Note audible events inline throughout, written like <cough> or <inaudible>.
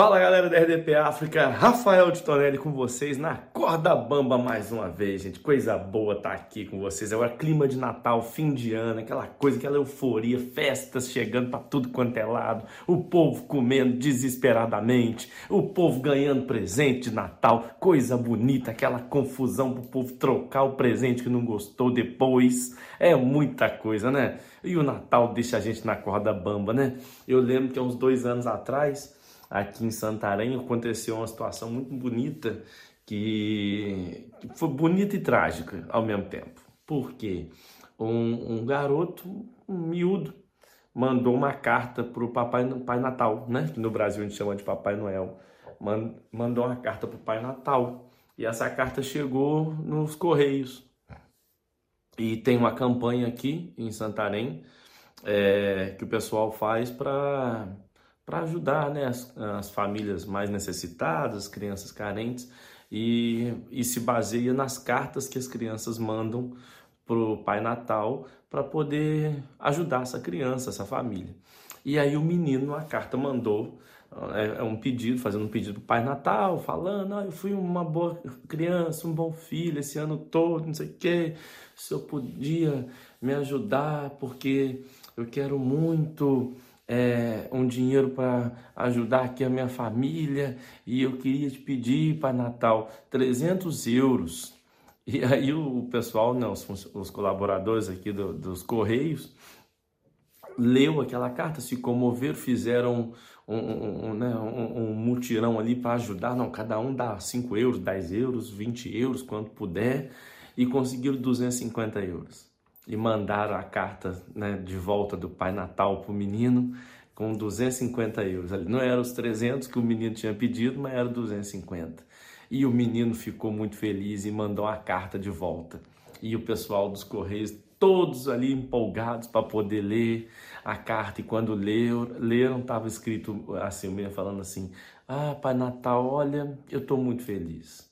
Fala galera da RDP África, Rafael de Tonelli com vocês na corda bamba mais uma vez, gente. Coisa boa estar tá aqui com vocês. Agora clima de Natal, fim de ano, aquela coisa, aquela euforia, festas chegando para tudo quanto é lado, o povo comendo desesperadamente, o povo ganhando presente de Natal, coisa bonita, aquela confusão pro povo trocar o presente que não gostou depois. É muita coisa, né? E o Natal deixa a gente na corda bamba, né? Eu lembro que há uns dois anos atrás aqui em Santarém aconteceu uma situação muito bonita que foi bonita e trágica ao mesmo tempo. Porque um, um garoto, um miúdo, mandou uma carta para o Papai Pai Natal, né? Que no Brasil a gente chama de Papai Noel. Mandou uma carta para o Pai Natal. E essa carta chegou nos Correios. E tem uma campanha aqui em Santarém é, que o pessoal faz para para ajudar né, as, as, famílias mais necessitadas, crianças carentes, e, e se baseia nas cartas que as crianças mandam para o Pai Natal para poder ajudar essa criança, essa família. E aí o menino, a carta mandou é, é um pedido, fazendo um pedido para o Pai Natal, falando, ah, eu fui uma boa criança, um bom filho esse ano todo, não sei o quê, se eu podia me ajudar, porque eu quero muito é, um dinheiro para ajudar aqui a minha família e eu queria te pedir para Natal 300 euros. E aí o pessoal, não, os, os colaboradores aqui do, dos Correios, leu aquela carta, se comoveram, fizeram um, um, um, né, um mutirão ali para ajudar. Não, cada um dá 5 euros, 10 euros, 20 euros, quanto puder, e conseguiram 250 euros e mandaram a carta né, de volta do Pai Natal para o menino com 250 euros. Não eram os 300 que o menino tinha pedido, mas era 250. E o menino ficou muito feliz e mandou a carta de volta. E o pessoal dos Correios, todos ali empolgados para poder ler a carta. E quando leram, leram estava escrito assim, o menino falando assim, ah, Pai Natal, olha, eu estou muito feliz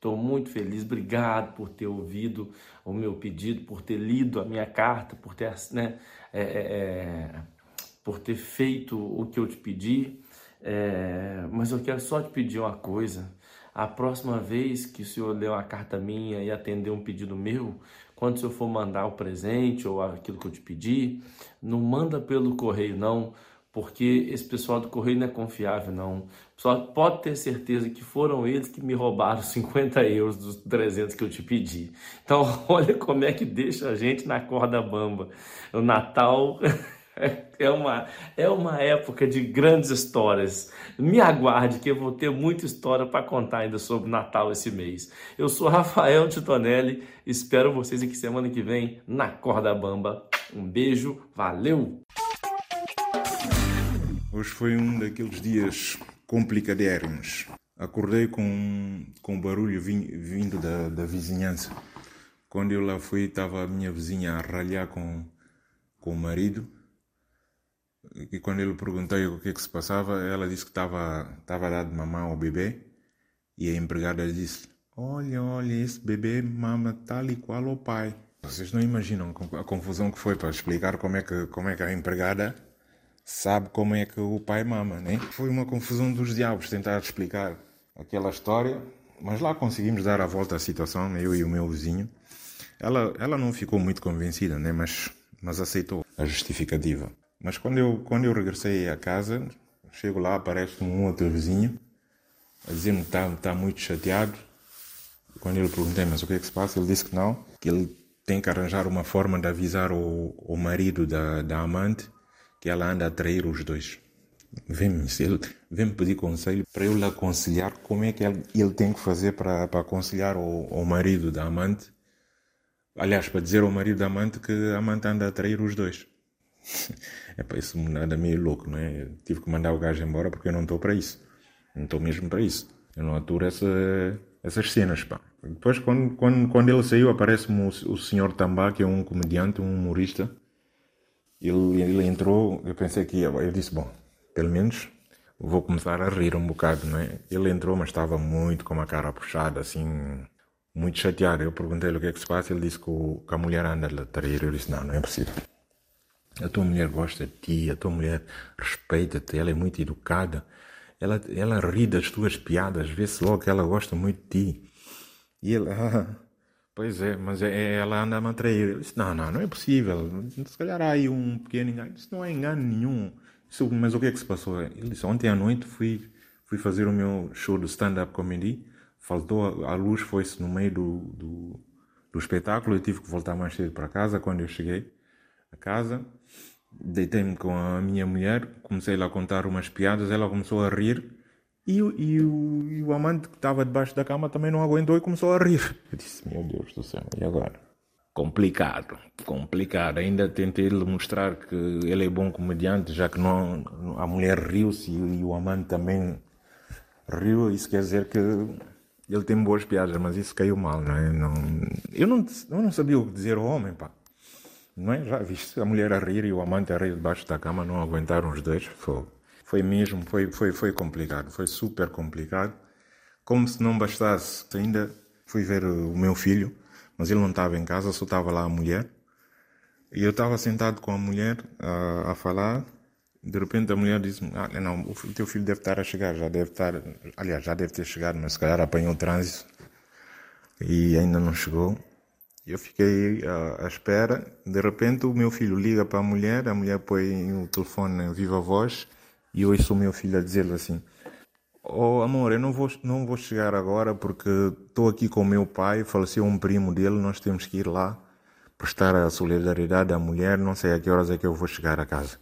Estou muito feliz, obrigado por ter ouvido o meu pedido, por ter lido a minha carta, por ter, né, é, é, é, por ter feito o que eu te pedi. É, mas eu quero só te pedir uma coisa. A próxima vez que o senhor ler uma carta minha e atender um pedido meu, quando o senhor for mandar o presente ou aquilo que eu te pedi, não manda pelo correio, não porque esse pessoal do correio não é confiável, não. Só pode ter certeza que foram eles que me roubaram <laughs> 50 euros dos 300 que eu te pedi. Então, <laughs> olha como é que deixa a gente na corda bamba. O Natal <laughs> é uma, é uma época de grandes histórias. Me aguarde que eu vou ter muita história para contar ainda sobre Natal esse mês. Eu sou Rafael Titonelli, espero vocês aqui semana que vem na corda bamba. Um beijo, valeu! Hoje foi um daqueles dias complicadérrimos. Acordei com, com barulho vindo da, da vizinhança. Quando eu lá fui, estava a minha vizinha a ralhar com, com o marido. E quando ele perguntei o que, é que se passava, ela disse que estava, estava a dar de mamar ao bebê. E a empregada disse: Olha, olha, esse bebê mama tal e qual ao pai. Vocês não imaginam a confusão que foi para explicar como é que, como é que a empregada sabe como é que o pai mama, né? Foi uma confusão dos diabos tentar explicar aquela história, mas lá conseguimos dar a volta à situação, eu e o meu vizinho. Ela, ela não ficou muito convencida, né? Mas, mas aceitou a justificativa. Mas quando eu, quando eu regressei à casa, chego lá, aparece um outro vizinho a dizer-me que está, está muito chateado. Quando eu lhe perguntei, mas o que é que se passa? Ele disse que não, que ele tem que arranjar uma forma de avisar o, o marido da, da amante que ela anda a trair os dois. Vem-me vem pedir conselho para eu lhe aconselhar como é que ele, ele tem que fazer para, para aconselhar o, o marido da amante. Aliás, para dizer ao marido da amante que a amante anda a trair os dois. <laughs> É para isso nada meio louco, não é? Eu tive que mandar o gajo embora porque eu não estou para isso. Não estou mesmo para isso. Eu não aturo essa, essas cenas, pá. Depois, quando, quando, quando ele saiu, aparece-me o, o senhor Tambá, que é um comediante, um humorista, ele, ele entrou, eu pensei que ia, eu disse, bom, pelo menos vou começar a rir um bocado, não é? Ele entrou, mas estava muito com a cara puxada, assim, muito chateado. Eu perguntei-lhe o que é que se passa, ele disse que, o, que a mulher anda a trair. Eu disse, não, não é possível. A tua mulher gosta de ti, a tua mulher respeita-te, ela é muito educada. ela, ela ri das tuas piadas, vê-se logo que ela gosta muito de ti. E ele, <laughs> ah, pois é, mas é, é ela anda a me atrair. Eu disse, não, não, não é possível. Se calhar há aí um pequeno engano. Isso não é engano nenhum. Isso, mas o que é que se passou? Ele disse, ontem à noite fui, fui fazer o meu show de stand-up comedy. Faltou, a luz foi-se no meio do, do, do espetáculo. Eu tive que voltar mais cedo para casa. Quando eu cheguei a casa, deitei-me com a minha mulher, comecei a contar umas piadas, ela começou a rir e, e, o, e o amante que estava debaixo da cama também não aguentou e começou a rir. Eu disse, meu Deus do céu, e agora? Complicado, complicado. Ainda tentei lhe mostrar que ele é bom comediante, já que não, a mulher riu-se e, e o amante também riu. Isso quer dizer que ele tem boas piadas, mas isso caiu mal, não é? Não, eu, não, eu não sabia o que dizer ao homem, pá. Não é? Já viste a mulher a rir e o amante a rir debaixo da cama, não aguentaram os dois. Foi, foi mesmo, foi, foi, foi complicado, foi super complicado. Como se não bastasse, ainda fui ver o meu filho, mas ele não estava em casa, só estava lá a mulher. E eu estava sentado com a mulher a, a falar. De repente a mulher disse-me: ah, Não, o teu filho deve estar a chegar, já deve estar. Aliás, já deve ter chegado, mas se calhar apanhou o trânsito e ainda não chegou. Eu fiquei à, à espera. De repente, o meu filho liga para a mulher, a mulher põe o telefone em viva voz e eu ouço o meu filho a dizer-lhe assim: Oh amor, eu não vou, não vou chegar agora porque estou aqui com o meu pai, faleceu um primo dele, nós temos que ir lá prestar a solidariedade à mulher, não sei a que horas é que eu vou chegar a casa.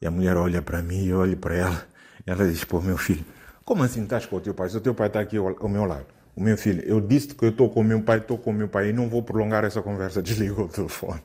E a mulher olha para mim, eu olho para ela, e ela diz: Pô, meu filho, como assim estás com o teu pai? Se o teu pai está aqui ao, ao meu lado. O meu filho, eu disse que eu estou com o meu pai, estou com o meu pai e não vou prolongar essa conversa. <laughs> Desligou o telefone.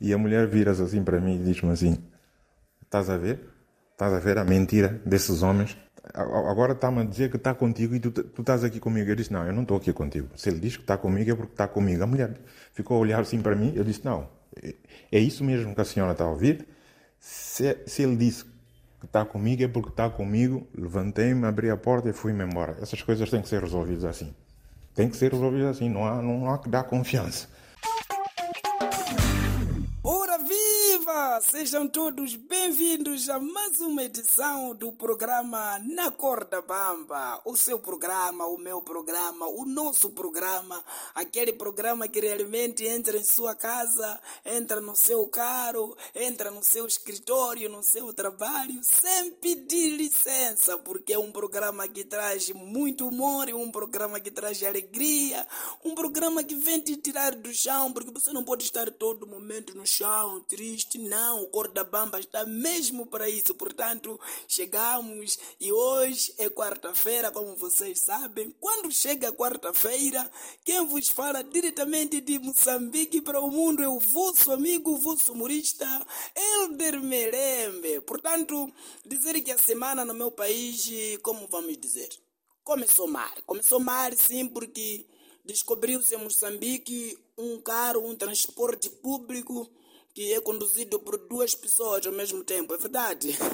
E a mulher vira-se assim para mim e diz-me assim: Estás a ver? Estás a ver a mentira desses homens? Agora está-me a dizer que está contigo e tu, tu estás aqui comigo. Eu disse: Não, eu não estou aqui contigo. Se ele diz que está comigo é porque está comigo. A mulher ficou a olhar assim para mim. Eu disse: Não, é isso mesmo que a senhora está a ouvir? Se, se ele disse que está comigo é porque está comigo. Levantei-me, abri a porta e fui-me embora. Essas coisas têm que ser resolvidas assim. Tem que ser resolvidas assim. Não há, não há que dar confiança. Sejam todos bem-vindos a mais uma edição do programa Na Corda Bamba. O seu programa, o meu programa, o nosso programa, aquele programa que realmente entra em sua casa, entra no seu carro, entra no seu escritório, no seu trabalho, sem pedir licença, porque é um programa que traz muito humor, um programa que traz alegria, um programa que vem te tirar do chão, porque você não pode estar todo momento no chão, triste, não o Corda Bamba está mesmo para isso. Portanto, chegamos e hoje é quarta-feira, como vocês sabem. Quando chega quarta-feira, quem vos fala diretamente de Moçambique para o mundo é o vosso amigo, o vosso humorista, Elder Merembe. Portanto, dizer que a semana no meu país, como vamos dizer? Começou mal. Começou mal, sim, porque descobriu-se em Moçambique um carro, um transporte público que é conduzido por duas pessoas ao mesmo tempo, é verdade? <laughs>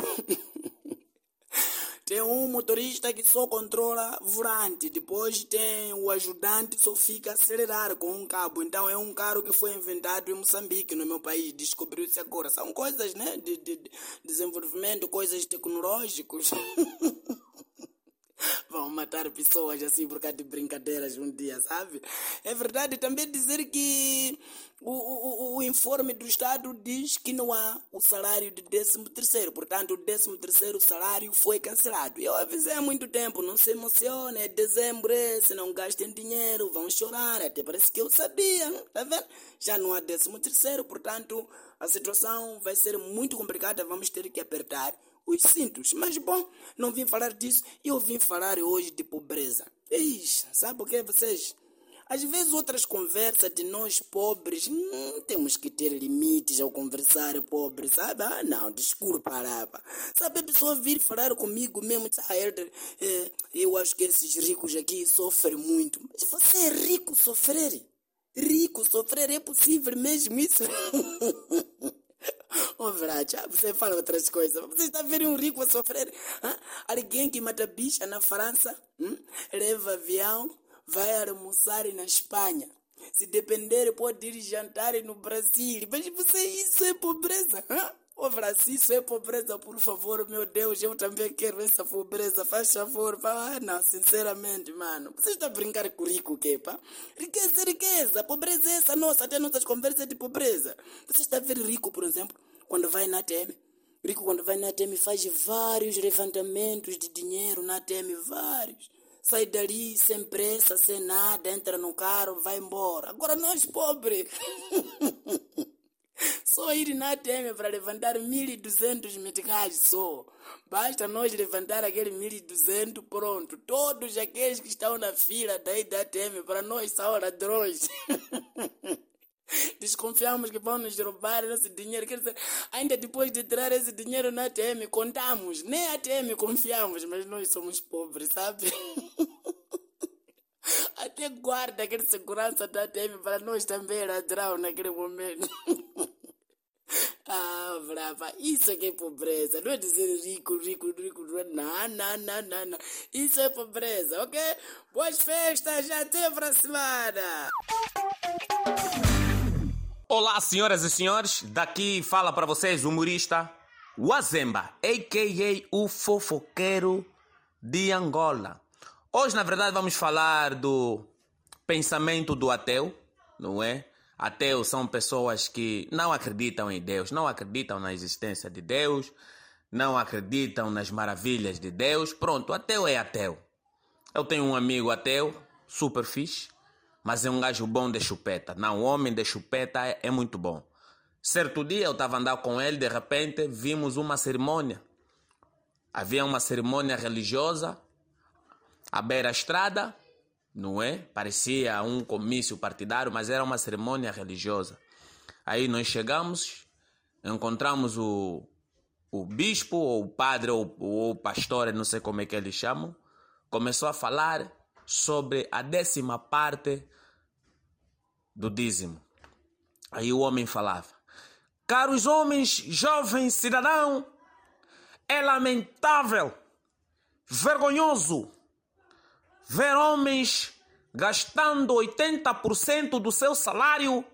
tem um motorista que só controla volante, depois tem o ajudante que só fica acelerar com um cabo. Então é um carro que foi inventado em Moçambique, no meu país, descobriu-se agora. São coisas, né, de, de desenvolvimento, coisas tecnológicas. <laughs> vão matar pessoas assim por causa de brincadeiras um dia, sabe? É verdade também dizer que o, o informe do Estado diz que não há o salário de 13 terceiro, portanto o 13 terceiro salário foi cancelado. Eu avisei há muito tempo, não se emocione, é dezembro, é, se não gastem dinheiro, vão chorar, até parece que eu sabia, tá vendo? Já não há 13 terceiro, portanto a situação vai ser muito complicada, vamos ter que apertar os cintos. Mas bom, não vim falar disso, eu vim falar hoje de pobreza. Ixi, sabe o que vocês? Às vezes outras conversas de nós pobres, hum, temos que ter limites ao conversar pobre, sabe? Ah, não, desculpa, rapa. Sabe, a pessoa vir falar comigo mesmo, ah, Herder, é, eu acho que esses ricos aqui sofrem muito. Mas você é rico sofrer? Rico sofrer é possível mesmo isso? <laughs> Oh, verdade, você fala outras coisas. Você está vendo um rico a sofrer? Hã? Alguém que mata bicha na França, hum? leva avião, vai almoçar na Espanha. Se depender, pode ir jantar no Brasil. Mas você, isso é pobreza. Hã? Ô, se isso é pobreza, por favor, meu Deus, eu também quero essa pobreza, faz favor. Ah, não, sinceramente, mano. Você está a brincar com rico, que pá? Riqueza riqueza, pobreza é essa nossa, até nossas conversas de pobreza. Você está a ver rico, por exemplo, quando vai na ATM? Rico, quando vai na ATM, faz vários levantamentos de dinheiro na ATM, vários. Sai dali sem pressa, sem nada, entra no carro, vai embora. Agora nós pobres. <laughs> Só ir na ATM para levantar 1.200 meticais só. Basta nós levantar aquele 1.200, pronto. Todos aqueles que estão na fila daí da ATM, para nós são ladrões. <laughs> Desconfiamos que vão nos roubar esse dinheiro. Quer dizer, ainda depois de tirar esse dinheiro na ATM, contamos. Nem a ATM confiamos, mas nós somos pobres, sabe? <laughs> Até guarda aquele segurança da ATM para nós também ladrão naquele momento. <laughs> ah, brava. Isso é que é pobreza. Não é dizer rico, rico, rico. Não, não, não, não, não. Isso é pobreza, ok? Boas festas, até para semana. Olá, senhoras e senhores. Daqui fala para vocês o humorista Wazemba, a.k.a. o fofoqueiro de Angola. Hoje, na verdade, vamos falar do pensamento do ateu, não é? Ateus são pessoas que não acreditam em Deus, não acreditam na existência de Deus, não acreditam nas maravilhas de Deus. Pronto, ateu é ateu. Eu tenho um amigo ateu, super fixe, mas é um gajo bom de chupeta. Não, o homem de chupeta é, é muito bom. Certo dia eu estava andando com ele, de repente vimos uma cerimônia. Havia uma cerimônia religiosa à beira-estrada, não é? Parecia um comício partidário, mas era uma cerimônia religiosa. Aí nós chegamos, encontramos o, o bispo, ou o padre, ou, ou o pastor, não sei como é que eles chamam, começou a falar sobre a décima parte do dízimo. Aí o homem falava: Caros homens, jovens cidadão, é lamentável, vergonhoso ver homens gastando 80% do seu salário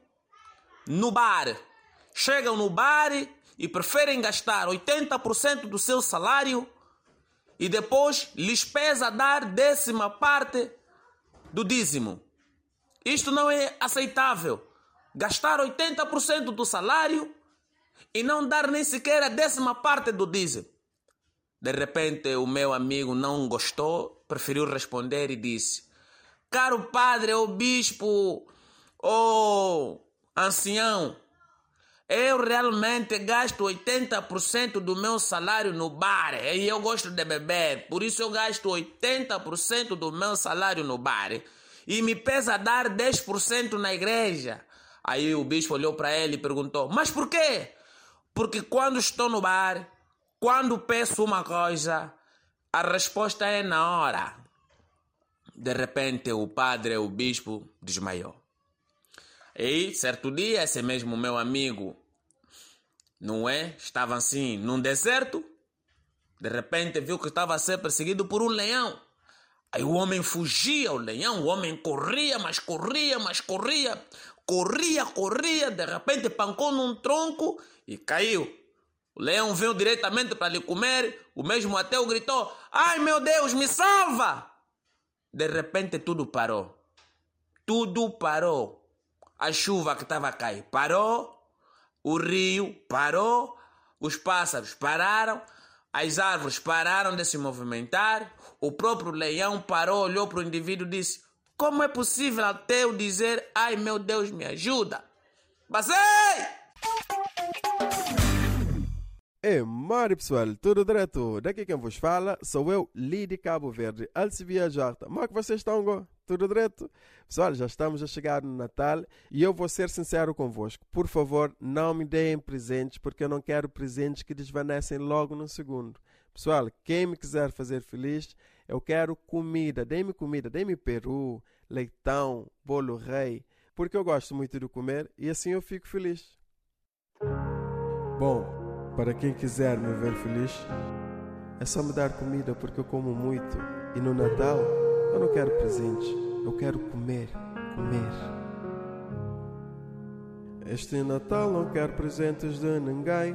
no bar. Chegam no bar e preferem gastar 80% do seu salário e depois lhes pesa dar décima parte do dízimo. Isto não é aceitável. Gastar 80% do salário e não dar nem sequer a décima parte do dízimo. De repente, o meu amigo não gostou, preferiu responder e disse: Caro padre ou bispo ou ancião, eu realmente gasto 80% do meu salário no bar e eu gosto de beber, por isso eu gasto 80% do meu salário no bar e me pesa dar 10% na igreja. Aí o bispo olhou para ele e perguntou: Mas por quê? Porque quando estou no bar, quando peço uma coisa, a resposta é na hora. De repente, o padre, o bispo, desmaiou. E certo dia, esse mesmo meu amigo, não é? Estava assim num deserto. De repente, viu que estava a ser perseguido por um leão. Aí o homem fugia, o leão, o homem corria, mas corria, mas corria, corria, corria. De repente, pancou num tronco e caiu. O leão veio diretamente para lhe comer. O mesmo ateu gritou: Ai meu Deus, me salva! De repente tudo parou. Tudo parou. A chuva que estava a cair parou. O rio parou. Os pássaros pararam. As árvores pararam de se movimentar. O próprio leão parou, olhou para o indivíduo e disse: Como é possível ateu dizer: Ai meu Deus, me ajuda? Basei! É, Mari pessoal, tudo direto? Daqui quem vos fala sou eu, Lidi Cabo Verde, Alcivia Jarta. Como é que vocês estão, go? Tudo direto? Pessoal, já estamos a chegar no Natal e eu vou ser sincero convosco. Por favor, não me deem presentes, porque eu não quero presentes que desvanecem logo no segundo. Pessoal, quem me quiser fazer feliz, eu quero comida. Dê-me comida, dê-me peru, leitão, bolo rei, porque eu gosto muito de comer e assim eu fico feliz. Bom, para quem quiser me ver feliz, é só me dar comida porque eu como muito. E no Natal eu não quero presentes, eu quero comer, comer. Este Natal não quero presentes de ninguém.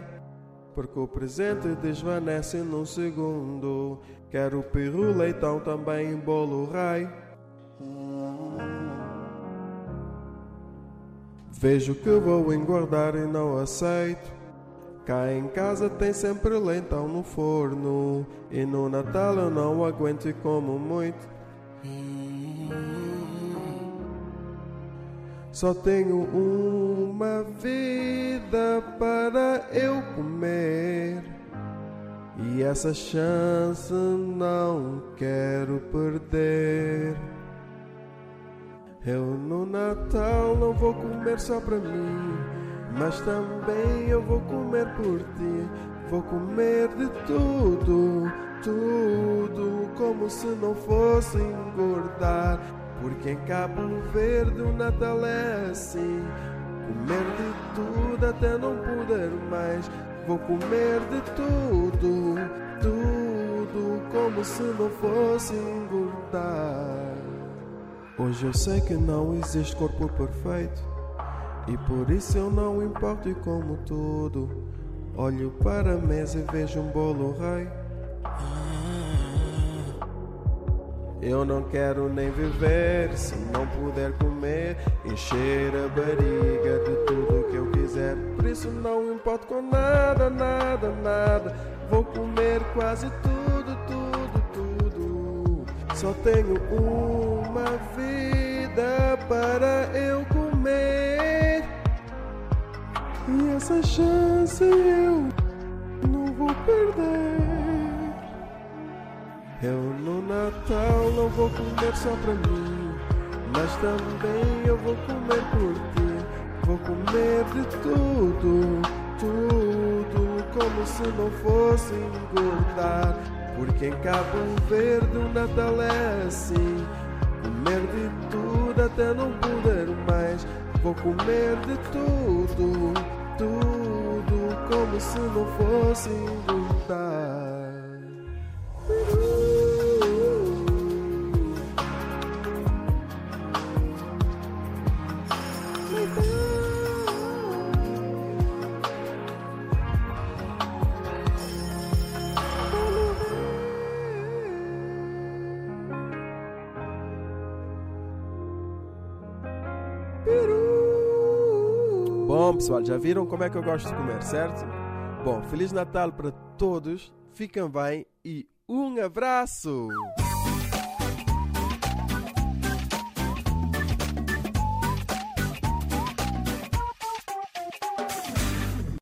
Porque o presente desvanece num segundo. Quero peru, leitão, também bolo rei. Vejo que vou engordar e não aceito. Cá em casa tem sempre leitão no forno. E no Natal eu não aguento e como muito. Só tenho uma vida para eu comer. E essa chance não quero perder. Eu no Natal não vou comer só para mim, mas também eu vou comer por ti. Vou comer de tudo, tudo, como se não fosse engordar. Porque em Cabo Verde o Natal é assim. Comer de tudo até não poder mais. Vou comer de tudo, tudo, como se não fosse engordar. Hoje eu sei que não existe corpo perfeito. E por isso eu não importo e como tudo. Olho para a mesa e vejo um bolo rei. Eu não quero nem viver se não puder comer, encher a barriga de tudo que eu quiser. Por isso não importo com nada, nada, nada. Vou comer quase tudo, tudo, tudo. Só tenho uma vida para eu comer. E essa chance eu não vou perder. Eu no Natal não vou comer só pra mim, mas também eu vou comer por ti. Vou comer de tudo, tudo, como se não fosse engordar. Porque em Cabo Verde o Natal é assim: comer de tudo até não poder mais. Vou comer de tudo, tudo, como se não fosse engordar. Bom, pessoal, já viram como é que eu gosto de comer, certo? Bom, Feliz Natal para todos, fiquem bem e um abraço!